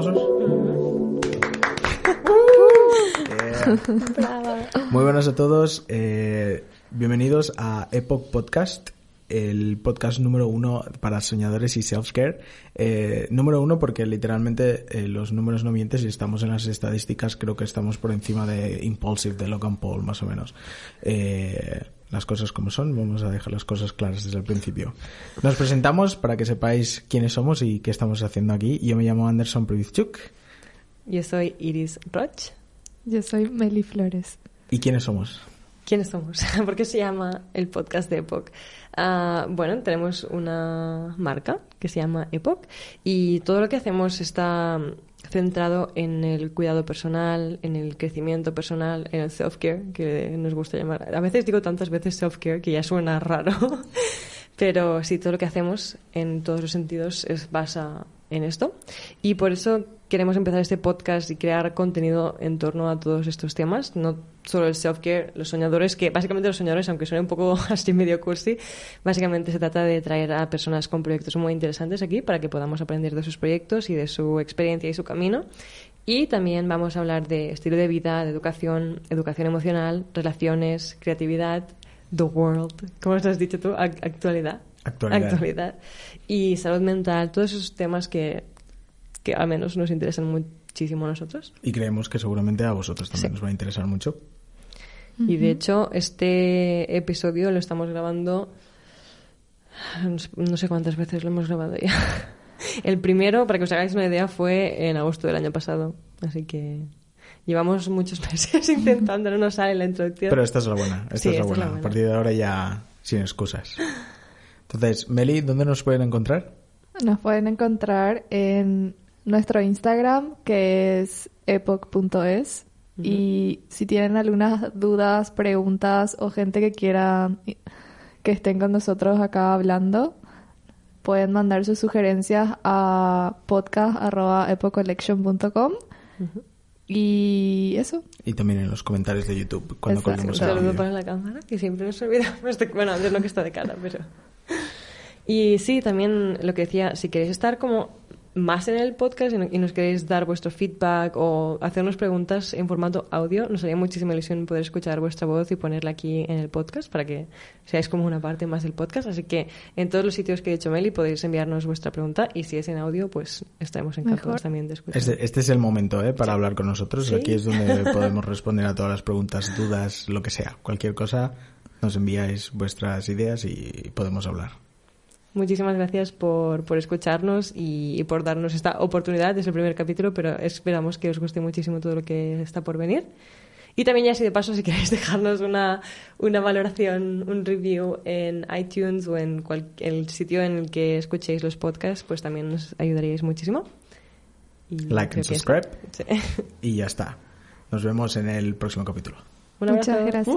¿Aplausos? Muy buenas a todos. eh, bienvenidos a Epoch Podcast, el podcast número uno para soñadores y self-care. Eh, número uno porque literalmente eh, los números no mienten. Si estamos en las estadísticas, creo que estamos por encima de Impulsive, de Logan Paul, más o menos. Eh, las cosas como son, vamos a dejar las cosas claras desde el principio. Nos presentamos para que sepáis quiénes somos y qué estamos haciendo aquí. Yo me llamo Anderson Privizchuk. Yo soy Iris Roch. Yo soy Meli Flores. ¿Y quiénes somos? ¿Quiénes somos? ¿Por qué se llama el podcast de Epoch? Ah, bueno, tenemos una marca que se llama Epoch y todo lo que hacemos está centrado en el cuidado personal, en el crecimiento personal, en el self-care, que nos gusta llamar. A veces digo tantas veces self-care que ya suena raro, pero sí, todo lo que hacemos en todos los sentidos es basa en esto. Y por eso queremos empezar este podcast y crear contenido en torno a todos estos temas, no solo el self-care, los soñadores, que básicamente los soñadores, aunque suene un poco así medio cursi, básicamente se trata de traer a personas con proyectos muy interesantes aquí para que podamos aprender de sus proyectos y de su experiencia y su camino. Y también vamos a hablar de estilo de vida, de educación, educación emocional, relaciones, creatividad, the world, ¿cómo lo has dicho tú? Ac- Actualidad. Actualidad. Actualidad. Y salud mental, todos esos temas que, que al menos nos interesan muchísimo a nosotros. Y creemos que seguramente a vosotros también Sí. os va a interesar mucho. Y de hecho, este episodio lo estamos grabando. No sé, cuántas veces lo hemos grabado ya. El primero, para que os hagáis una idea, fue en agosto del año pasado. Así que llevamos muchos meses intentando, no nos sale la introducción. Pero esta es la buena. Esta Sí, es la esta es buena. la A buena. partir de ahora ya sin excusas. Entonces, Meli, ¿dónde nos pueden encontrar? Nos pueden encontrar en nuestro Instagram, que es epoch.es. Y si tienen algunas dudas, preguntas o gente que quiera que estén con nosotros acá hablando, pueden mandar sus sugerencias a podcast.epochcollection.com. Y eso. Y también en los comentarios de YouTube cuando Exacto. colguemos Un el saludo vídeo. para la cámara, que siempre nos olvidamos de... Bueno, de lo que está de cara, pero... Y sí, también lo que decía, si queréis estar como más en el podcast y no- y nos queréis dar vuestro feedback o hacernos preguntas en formato audio, nos haría muchísima ilusión poder escuchar vuestra voz y ponerla aquí en el podcast para que seáis como una parte más del podcast. Así que en todos los sitios que he dicho Meli podéis enviarnos vuestra pregunta y si es en audio, pues estaremos encantados Mejor. también de escuchar. Este, este es el momento ¿eh? para hablar con nosotros. Sí. Aquí es donde podemos responder a todas las preguntas, dudas, lo que sea. Cualquier cosa, nos enviáis vuestras ideas y podemos hablar. Muchísimas gracias por, por escucharnos y, y por darnos esta oportunidad. Es el primer capítulo, pero esperamos que os guste muchísimo todo lo que está por venir. Y también ya así de paso, si queréis dejarnos una, una valoración, un review en iTunes o en cual- el sitio en el que escuchéis los podcasts, pues también nos ayudaríais muchísimo. Y Like and subscribe. Sí. Y ya está. Nos vemos en el próximo capítulo. Muchas gracias.